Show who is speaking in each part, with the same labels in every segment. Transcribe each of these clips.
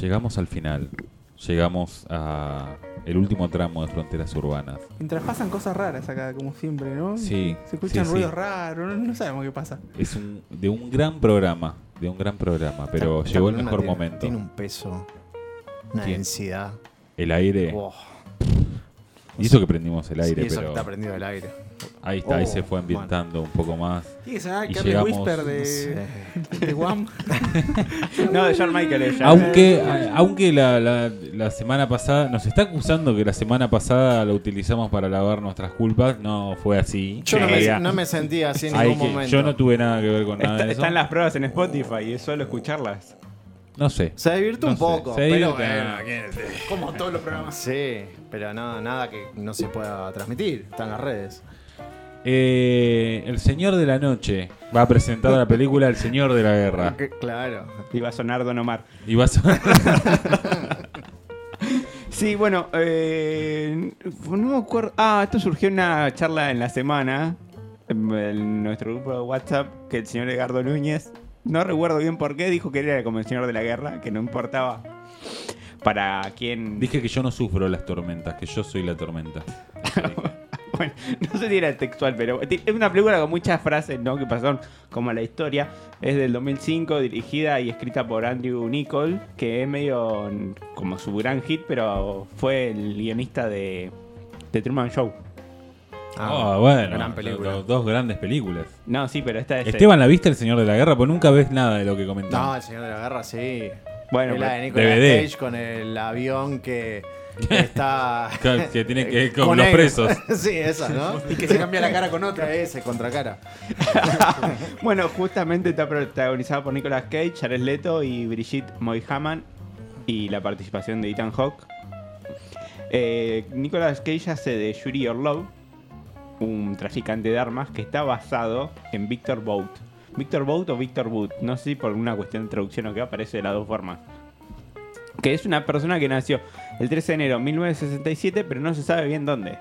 Speaker 1: Llegamos al final. Llegamos a el último tramo de fronteras urbanas.
Speaker 2: Mientras pasan cosas raras acá, como siempre, ¿no?
Speaker 1: Sí,
Speaker 2: Se escuchan
Speaker 1: sí, sí.
Speaker 2: ruidos raros, no, no sabemos qué pasa.
Speaker 1: Es un, de un gran programa, de un gran programa, pero llegó el mejor
Speaker 3: tiene-
Speaker 1: momento.
Speaker 3: Tiene un peso, una densidad.
Speaker 1: El aire.
Speaker 3: Oh,
Speaker 1: Y eso que prendimos el aire,
Speaker 3: sí, eso que
Speaker 1: pero
Speaker 3: está prendido el aire.
Speaker 1: ahí está, ahí
Speaker 3: Oh,
Speaker 1: se fue ambientando un poco más. Y
Speaker 2: Carly
Speaker 1: llegamos-
Speaker 2: Whisper de,
Speaker 3: no sé.
Speaker 2: de Wham.
Speaker 4: No, de John Michael. John-
Speaker 1: Aunque, a- aunque la, la- la semana pasada, nos está acusando que la semana pasada lo utilizamos para lavar nuestras culpas, no fue así.
Speaker 3: Yo no me, no me sentí así en ningún
Speaker 1: que-
Speaker 3: momento.
Speaker 1: yo no tuve nada que ver con nada de eso.
Speaker 4: están las pruebas en Spotify y es solo escucharlas.
Speaker 1: No sé.
Speaker 3: Se divirtió
Speaker 1: No
Speaker 3: un
Speaker 1: sé,
Speaker 3: poco,
Speaker 1: se
Speaker 3: pero
Speaker 1: divierte,
Speaker 3: bueno.
Speaker 2: Como todos los programas.
Speaker 3: Sí, pero no, nada que no se pueda transmitir. Está en las redes.
Speaker 1: Eh, el Señor de la Noche va a presentar la película El Señor de la Guerra.
Speaker 3: Claro.
Speaker 4: Y va a sonar Don Omar.
Speaker 1: Y vas a...
Speaker 4: Sí, bueno, eh, no me acuerdo. Ah, esto surgió en una charla en la semana en, en nuestro grupo de WhatsApp que el señor Edgardo Núñez, no recuerdo bien por qué, dijo que era como el señor de la guerra, que no importaba para quién.
Speaker 1: Dije que yo no sufro las tormentas, que yo soy la tormenta.
Speaker 4: Bueno, no sé si era textual, pero es una película con muchas frases ¿no? que pasaron como la historia. Es del 2005, dirigida y escrita por Andrew Nichol, que es medio como su gran hit, pero fue el guionista de, de Truman Show.
Speaker 1: Ah, bueno.
Speaker 3: Gran película.
Speaker 1: do- Dos grandes películas.
Speaker 4: No, sí, pero esta es...
Speaker 1: Esteban, ¿la viste El Señor de la Guerra? Pues nunca ves nada de lo que
Speaker 3: No,
Speaker 1: comentamos.
Speaker 3: el señor de la guerra sí.
Speaker 4: Bueno,
Speaker 3: la de Nicolas
Speaker 1: DVD.
Speaker 3: Cage con el avión que está.
Speaker 1: Que tiene que con
Speaker 3: con
Speaker 1: los
Speaker 3: él.
Speaker 1: presos.
Speaker 3: sí, esa, ¿no?
Speaker 2: Y que se cambia la cara con otra.
Speaker 3: Ese, contra cara.
Speaker 4: bueno, justamente está protagonizada por Nicolas Cage, Jared Leto y Brigitte Moyhaman y la participación de Ethan Hawke. Eh, Nicolas Cage hace de Yuri Orlov, un traficante de armas que está basado en Victor Bout. Victor Bout o Victor Boot, no sé si por una cuestión de traducción o qué aparece de las dos formas. Que es una persona que nació el 13 de enero de 1967, pero no se sabe bien dónde.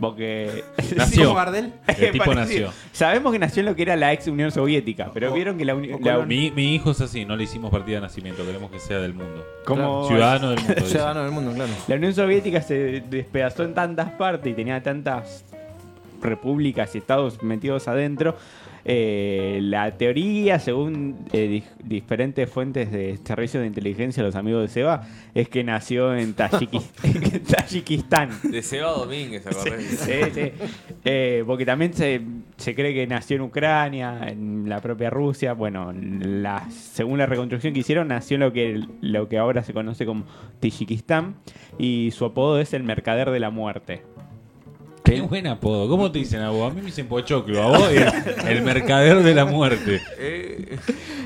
Speaker 4: Porque.
Speaker 1: Nació.
Speaker 2: Como Gardel.
Speaker 1: El tipo nació.
Speaker 4: Sabemos que nació en lo que era la ex Unión Soviética, pero vieron que la, uni- la uni-
Speaker 1: Mi, mi hijo es así, no le hicimos partida de nacimiento, queremos que sea del mundo.
Speaker 4: como
Speaker 1: Ciudadano del mundo.
Speaker 3: Ciudadano del mundo, claro.
Speaker 4: la Unión Soviética se despedazó en tantas partes y tenía tantas repúblicas y estados metidos adentro. eh, la teoría, según eh, di- diferentes fuentes de servicios de inteligencia, los amigos de Seba, es que nació en Tayiki- en Tayikistán.
Speaker 5: De Seba Domínguez, ¿te acordás?
Speaker 4: Sí, sí. Eh, porque también se, se cree que nació en Ucrania, en la propia Rusia. Bueno, la, según la reconstrucción que hicieron, nació en lo que, lo que ahora se conoce como Tayikistán. Y su apodo es el mercader de la muerte.
Speaker 1: Qué buen apodo. ¿Cómo te dicen a vos? A mí me dicen Pochoclo, a vos el, el mercader de la muerte.
Speaker 5: Eh,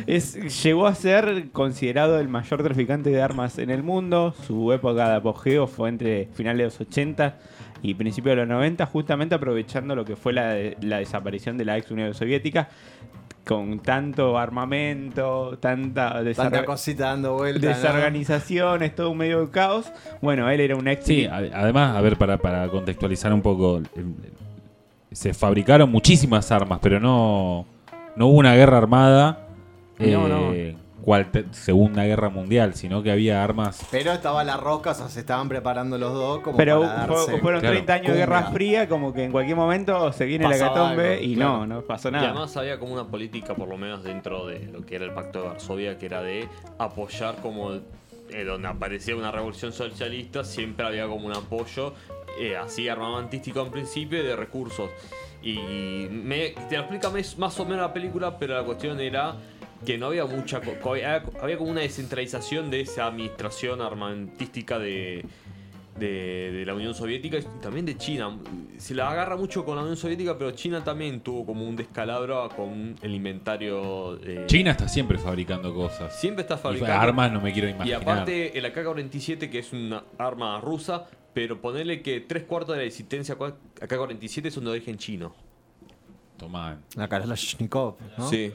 Speaker 4: Es, llegó a ser considerado el mayor traficante de armas en el mundo. Su época de apogeo fue entre finales de los 80 y principios de los 90, justamente aprovechando lo que fue la, la desaparición de la ex Unión Soviética, con tanto armamento, tanta
Speaker 3: Tanta cosita dando vueltas. ¿no?
Speaker 4: desorganización, es todo un medio de caos. Bueno, él era un ex.
Speaker 1: Sí, a- además, a ver, para, para contextualizar un poco, se fabricaron muchísimas armas, pero no, no hubo una guerra armada,
Speaker 4: No,
Speaker 1: eh, cual te- Segunda Guerra Mundial, sino que había armas.
Speaker 3: Pero estaba la rosca, o sea, se estaban preparando los dos como
Speaker 4: Pero
Speaker 3: para
Speaker 4: fue-
Speaker 3: darse
Speaker 4: fueron
Speaker 1: claro,
Speaker 4: 30 años de. Guerra Fría, como que en cualquier momento se viene la catombe
Speaker 3: algo,
Speaker 4: y
Speaker 3: claro.
Speaker 4: no, no pasó
Speaker 5: Y
Speaker 4: nada.
Speaker 5: además había como una política, por lo menos dentro de lo que era el Pacto de Varsovia, que era de apoyar como eh, donde aparecía una revolución socialista, siempre había como un apoyo eh, así armamentístico en principio y de recursos. Y me, te lo explica más o menos la película, pero la cuestión era que no había mucha... había, había como una descentralización de esa administración armamentística de, de, de la Unión Soviética y también de China. Se la agarra mucho con la Unión Soviética, pero China también tuvo como un descalabro con el inventario. de-
Speaker 1: China está siempre fabricando cosas.
Speaker 5: siempre está
Speaker 1: Y
Speaker 5: fabricando.
Speaker 1: armas no me quiero
Speaker 5: Y
Speaker 1: imaginar.
Speaker 5: aparte, el AK-47, que es una arma rusa, pero ponerle que tres cuartos de la existencia AK-47 son de origen chino.
Speaker 1: Tomá.
Speaker 3: La Kalashnikov, ¿no?
Speaker 5: Sí.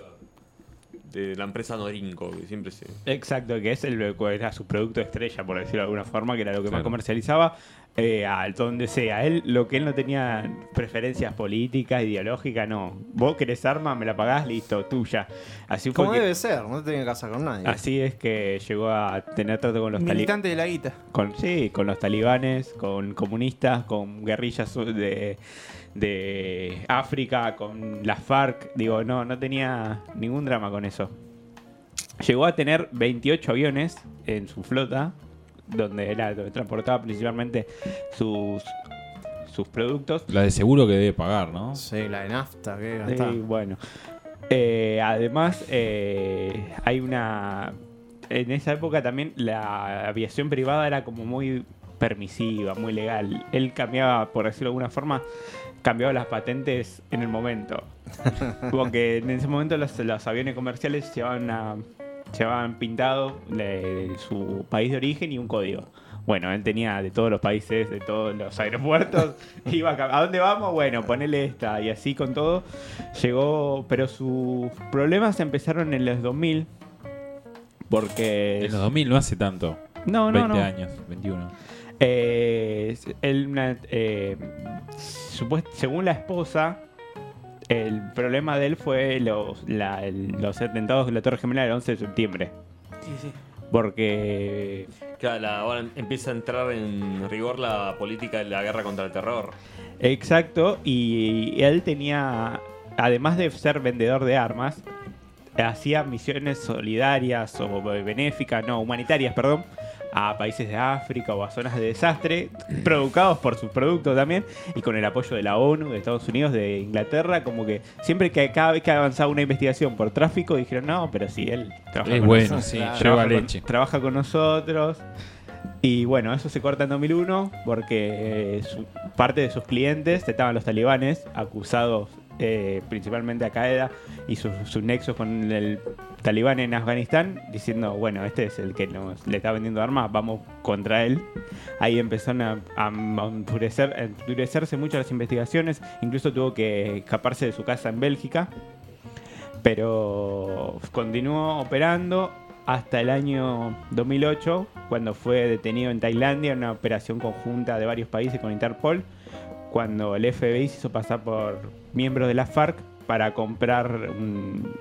Speaker 5: De la empresa Norinco, que siempre se.
Speaker 4: Exacto, que es el era su producto estrella, por decirlo de alguna forma, que era lo que más
Speaker 1: Claro.
Speaker 4: comercializaba. eh, a donde sea. Él, lo que él no tenía preferencias políticas, ideológicas, no. Vos querés arma, me la pagás, listo, tuya. Así fue
Speaker 3: Como
Speaker 4: que-
Speaker 3: debe ser, no te tenía que casar con nadie.
Speaker 4: Así es que llegó a tener trato con los talibanes.
Speaker 2: De la guita.
Speaker 4: Con, sí, con los talibanes, con comunistas, con guerrillas de, de África, con las FARC. Digo, no, no tenía ningún drama con eso. Llegó a tener 28 aviones en su flota, donde era, donde transportaba principalmente sus, sus productos.
Speaker 1: La de seguro que debe pagar, ¿no?
Speaker 3: Sí, la de nafta, que
Speaker 4: Sí,
Speaker 3: gastaba.
Speaker 4: bueno. Eh, además, eh, hay una. En esa época también la aviación privada era como muy permisiva, muy legal. Él cambiaba, por decirlo de alguna forma, cambiaba las patentes en el momento. Porque en ese momento los, los aviones comerciales llevaban, pintado de, de su país de origen y un código. Bueno, él tenía de todos los países, de todos los aeropuertos. Iba a, ¿a dónde vamos? Bueno, ponele esta. Y así con todo. Llegó. Pero sus problemas empezaron en los 2000. Porque.
Speaker 1: En los 2000 no hace tanto.
Speaker 4: No, no,
Speaker 1: 20
Speaker 4: no.
Speaker 1: años, 21.
Speaker 4: Eh, una- eh, supuest- según la esposa, el problema de él fue los, la- el- los atentados de la Torre Gemela del 11 de septiembre.
Speaker 2: Sí, sí.
Speaker 4: Porque
Speaker 5: Claro, la- ahora empieza a entrar en rigor la política de la guerra contra el terror.
Speaker 4: Exacto, y él tenía, además de ser vendedor de armas, hacía misiones solidarias o benéficas, no, humanitarias, perdón, a países de África o a zonas de desastre, provocados por sus productos también, y con el apoyo de la ONU, de Estados Unidos, de Inglaterra, como que siempre que cada vez que avanzaba una investigación por tráfico, dijeron, no, pero si él trabaja
Speaker 1: Es
Speaker 4: con
Speaker 1: bueno,
Speaker 4: nosotros,
Speaker 1: sí,
Speaker 3: Claro.
Speaker 1: lleva
Speaker 4: trabaja con-
Speaker 1: leche.
Speaker 4: trabaja con nosotros. Y bueno, eso se corta en 2001 porque eh, su- parte de sus clientes estaban los talibanes, acusados eh, principalmente a Qaeda y sus, nexos con el talibán en Afganistán, diciendo, bueno, este es el que le está vendiendo armas, vamos contra él. Ahí empezaron a, a enfurecer- mucho las investigaciones, incluso tuvo que escaparse de su casa en Bélgica, pero continuó operando hasta el año 2008, cuando fue detenido en Tailandia en una operación conjunta de varios países con Interpol, cuando el FBI se hizo pasar por miembros de la FARC para comprar, un-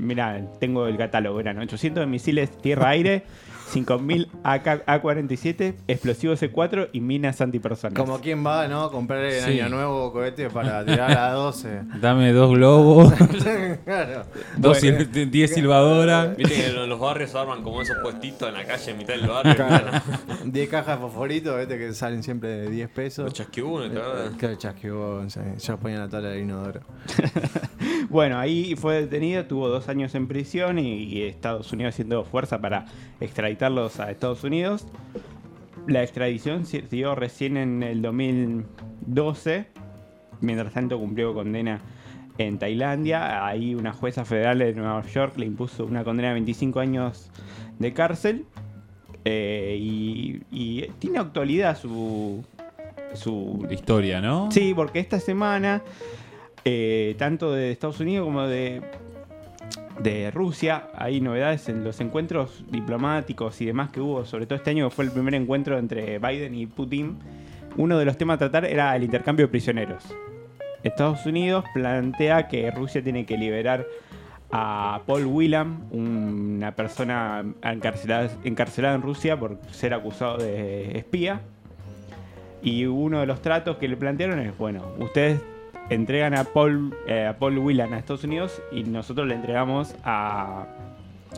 Speaker 4: mira, tengo el catálogo, eran 800 de misiles tierra-aire, 5000 AK A47, explosivos C4 y minas antipersonas.
Speaker 3: Como quien va, ¿no? A comprar en
Speaker 1: Sí.
Speaker 3: Año Nuevo cohetes para tirar a 12.
Speaker 1: Dame dos globos,
Speaker 3: claro.
Speaker 1: dos sil- 10 silbadoras.
Speaker 5: Viste que en los barrios arman como esos puestitos en la calle en mitad del barrio.
Speaker 3: Claro. 10 cajas de fosforito, ¿viste? Que salen siempre de 10 pesos.
Speaker 5: Los chasquibunes, claro.
Speaker 3: Claro, chasquibón, sí. Ya ponían la tabla del inodoro.
Speaker 4: Bueno, ahí fue detenido, tuvo dos años en prisión y, y Estados Unidos haciendo fuerza para extraditarlos a Estados Unidos. La extradición dio recién en el 2012. Mientras tanto cumplió condena en Tailandia. Ahí una jueza federal de Nueva York le impuso una condena de 25 años de cárcel. Eh, y, y tiene actualidad su, su
Speaker 1: Historia, ¿no?
Speaker 4: Sí, porque esta semana, eh, tanto de Estados Unidos como de, de Rusia, hay novedades en los encuentros diplomáticos y demás que hubo, sobre todo este año que fue el primer encuentro entre Biden y Putin. Uno de los temas a tratar era el intercambio de prisioneros. Estados Unidos plantea que Rusia tiene que liberar a Paul Whelan, una persona encarcelada, encarcelada en Rusia por ser acusado de espía. Y uno de los tratos que le plantearon es, bueno, ustedes entregan a Paul, eh, a Paul Whelan a Estados Unidos y nosotros le entregamos a,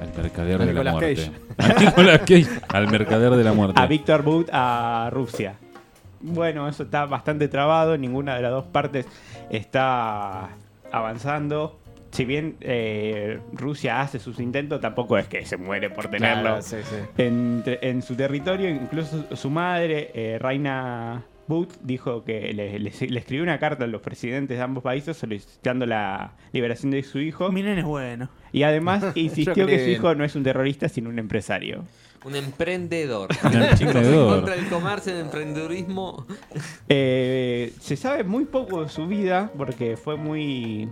Speaker 1: Al mercader
Speaker 3: A
Speaker 1: de la muerte. A Nicolas Cage. Al mercader de la muerte.
Speaker 4: a Víctor Bout a Rusia. Bueno, eso está bastante trabado, ninguna de las dos partes está avanzando. Si bien eh, Rusia hace sus intentos, tampoco es que se muere por tenerlo.
Speaker 3: Claro, sí, sí.
Speaker 4: en, en su territorio. Incluso su madre, eh, Reina Booth, dijo que le, le- le escribió una carta a los presidentes de ambos países solicitando la liberación de su hijo.
Speaker 2: Mi nene es bueno.
Speaker 4: Y además insistió que su hijo no es un terrorista, sino un empresario.
Speaker 5: Un emprendedor.
Speaker 1: Un emprendedor.
Speaker 5: contra del comercio, el emprendedurismo.
Speaker 4: Eh, se sabe muy poco de su vida porque fue muy,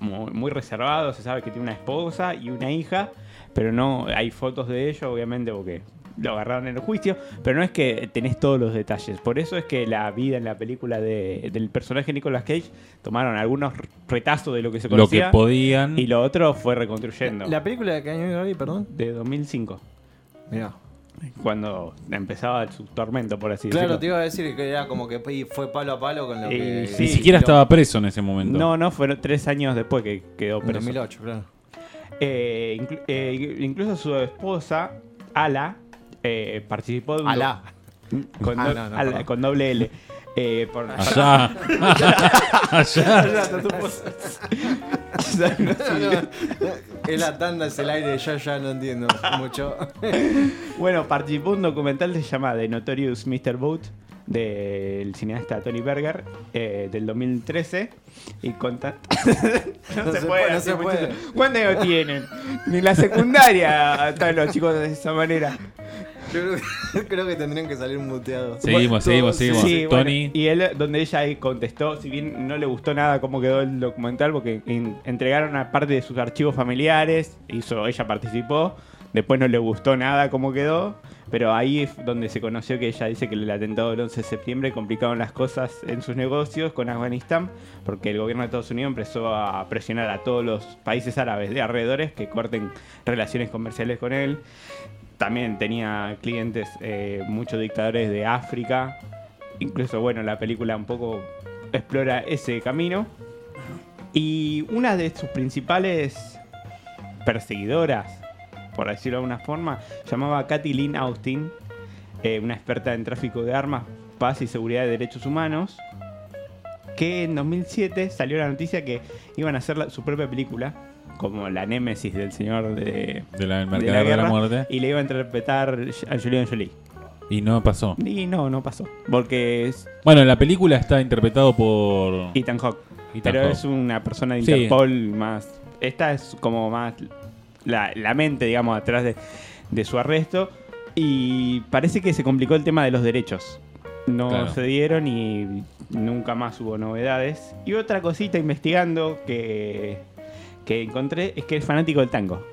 Speaker 4: muy, muy reservado. Se sabe que tiene una esposa y una hija, pero no hay fotos de ellos, obviamente, porque lo agarraron en el juicio, pero no es que tenés todos los detalles. Por eso es que la vida en la película de- del personaje Nicolas Cage tomaron algunos retazos de lo que se
Speaker 1: Lo que
Speaker 4: conocía
Speaker 1: podían.
Speaker 4: y lo otro fue reconstruyendo.
Speaker 3: ¿La película de qué año perdón?
Speaker 4: De 2005,
Speaker 3: Mirá.
Speaker 4: cuando empezaba su tormento, por así
Speaker 3: Claro,
Speaker 4: decirlo.
Speaker 3: te iba a decir que era como que fue palo a palo con lo
Speaker 4: Y
Speaker 3: que.
Speaker 4: sí.
Speaker 1: Ni siquiera estaba preso en ese momento.
Speaker 4: No, no, fueron tres años después que quedó
Speaker 3: En
Speaker 4: preso.
Speaker 3: 2008, claro.
Speaker 4: Eh, inclu- eh, incluso su esposa, Ala, eh, participó de un...
Speaker 3: Alá.
Speaker 4: Con,
Speaker 3: Ah,
Speaker 4: do-
Speaker 3: no, no,
Speaker 4: con doble L. Eh, por-
Speaker 1: Allá. Allá.
Speaker 3: Es la tanda, es el aire, yo ya no entiendo mucho.
Speaker 4: bueno, participó de un documental que se llama The Notorious Mr. Boat del cineasta Tony Berger eh, del 2013 y conta no,
Speaker 3: No
Speaker 4: se,
Speaker 3: se
Speaker 4: puede,
Speaker 3: puede, no se puede.
Speaker 4: muchachos. ¿cuántos años tienen? ni la secundaria están los chicos de esa manera
Speaker 3: Yo creo que, creo que tendrían que salir muteados.
Speaker 1: Seguimos, seguimos, seguimos.
Speaker 4: Sí, bueno,
Speaker 1: Tony.
Speaker 4: y él, donde ella ahí contestó, si bien no le gustó nada cómo quedó el documental, porque en- entregaron a parte de sus archivos familiares, hizo, ella participó, después no le gustó nada cómo quedó, pero ahí es donde se conoció que ella dice que el atentado del 11 de septiembre complicaron las cosas en sus negocios con Afganistán, porque el gobierno de Estados Unidos empezó a presionar a todos los países árabes de alrededores que corten relaciones comerciales con él. También tenía clientes, eh, muchos dictadores de África. Incluso, bueno, la película un poco explora ese camino. Y una de sus principales perseguidoras, por decirlo de alguna forma, llamaba Kathy Lynn Austin, eh, una experta en tráfico de armas, paz y seguridad de derechos humanos, que en 2007 salió la noticia que iban a hacer su propia película, como la némesis del señor de,
Speaker 1: De la
Speaker 4: de
Speaker 1: mercader
Speaker 4: la
Speaker 1: de la,
Speaker 4: guerra,
Speaker 1: muerte.
Speaker 4: y le iba a interpretar a Julian Jolie.
Speaker 1: Y no pasó.
Speaker 4: Y no, no pasó. Porque es
Speaker 1: Bueno, en la película está interpretado por.
Speaker 4: Ethan Hawke. Pero es una persona de
Speaker 1: Sí.
Speaker 4: Interpol más. Esta es como más la, la mente, digamos, atrás de, de su arresto. Y parece que se complicó el tema de los derechos. No
Speaker 1: Claro.
Speaker 4: se dieron y nunca más hubo novedades. Y otra cosita investigando que, que encontré es que es fanático del tango.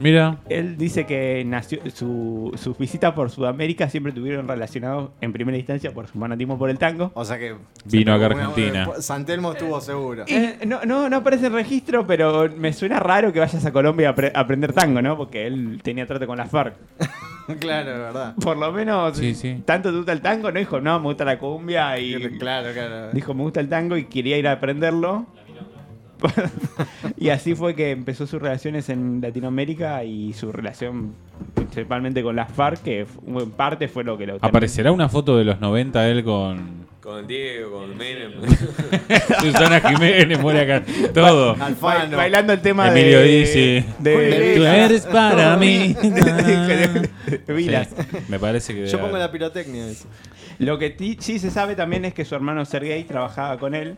Speaker 1: Mira,
Speaker 4: Él dice que nació su, sus visitas por Sudamérica siempre tuvieron relacionados en primera instancia por su fanatismo por el tango.
Speaker 3: O sea que.
Speaker 1: Vino acá a
Speaker 3: Una-
Speaker 1: Argentina.
Speaker 3: San Telmo estuvo seguro.
Speaker 4: Eh, no, no, no aparece en registro, pero me suena raro que vayas a Colombia a, apre- a aprender tango, ¿no? Porque él tenía trato con la FARC.
Speaker 3: claro, de verdad.
Speaker 4: Por lo menos,
Speaker 1: Sí, sí.
Speaker 4: tanto te gusta el tango, no dijo, no, me gusta la cumbia y
Speaker 3: Claro, claro.
Speaker 4: dijo, me gusta el tango y quería ir a aprenderlo. Y así fue que empezó sus relaciones en Latinoamérica y su relación principalmente con la FARC, que en parte fue lo que lo terminó.
Speaker 1: ¿aparecerá una foto de los 90 él con
Speaker 5: Con el Diego, con Menem.
Speaker 1: Susana Jiménez, muere acá? Todo.
Speaker 3: Alfano.
Speaker 4: bailando el tema
Speaker 1: Emilio
Speaker 4: de...
Speaker 1: Dizzy.
Speaker 4: de-
Speaker 1: Tú eres para mí.
Speaker 4: Vilas.
Speaker 1: Sí, me parece que.
Speaker 3: Yo pongo la pirotecnia. dice.
Speaker 4: Lo que sí se sabe también es que su hermano Sergei trabajaba con él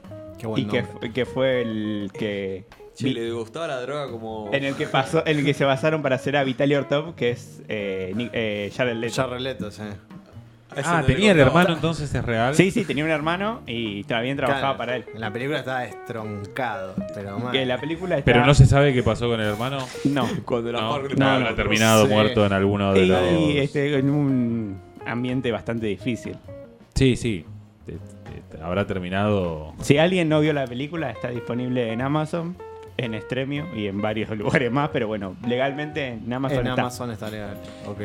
Speaker 4: y que, que fue el que
Speaker 5: Che, le gustaba la droga como.
Speaker 4: en el que pasó, en el que se basaron para hacer a Vitaly Ortov, que es eh, eh, Jared Leto.
Speaker 3: Jared Leto, sí.
Speaker 5: A ese
Speaker 1: Ah,
Speaker 5: no
Speaker 1: tenía el hermano entonces, ¿es real?
Speaker 4: Sí, sí, tenía un hermano y también trabajaba
Speaker 3: Claro,
Speaker 4: para él.
Speaker 3: En la película estaba destroncado, pero mal.
Speaker 4: Que la película está...
Speaker 1: Pero no se sabe qué pasó con el hermano.
Speaker 4: No.
Speaker 5: Cuando la
Speaker 1: No, no, habrá terminado
Speaker 3: Sí.
Speaker 1: muerto en alguno de
Speaker 4: Y,
Speaker 1: los.
Speaker 4: este, en un ambiente bastante difícil.
Speaker 1: Sí, sí. Te- te- Habrá terminado.
Speaker 4: Si alguien no vio la película, está disponible en Amazon, en Stremio y en varios lugares más, pero bueno, legalmente en Amazon
Speaker 3: En
Speaker 4: está.
Speaker 3: Amazon está legal. Ok.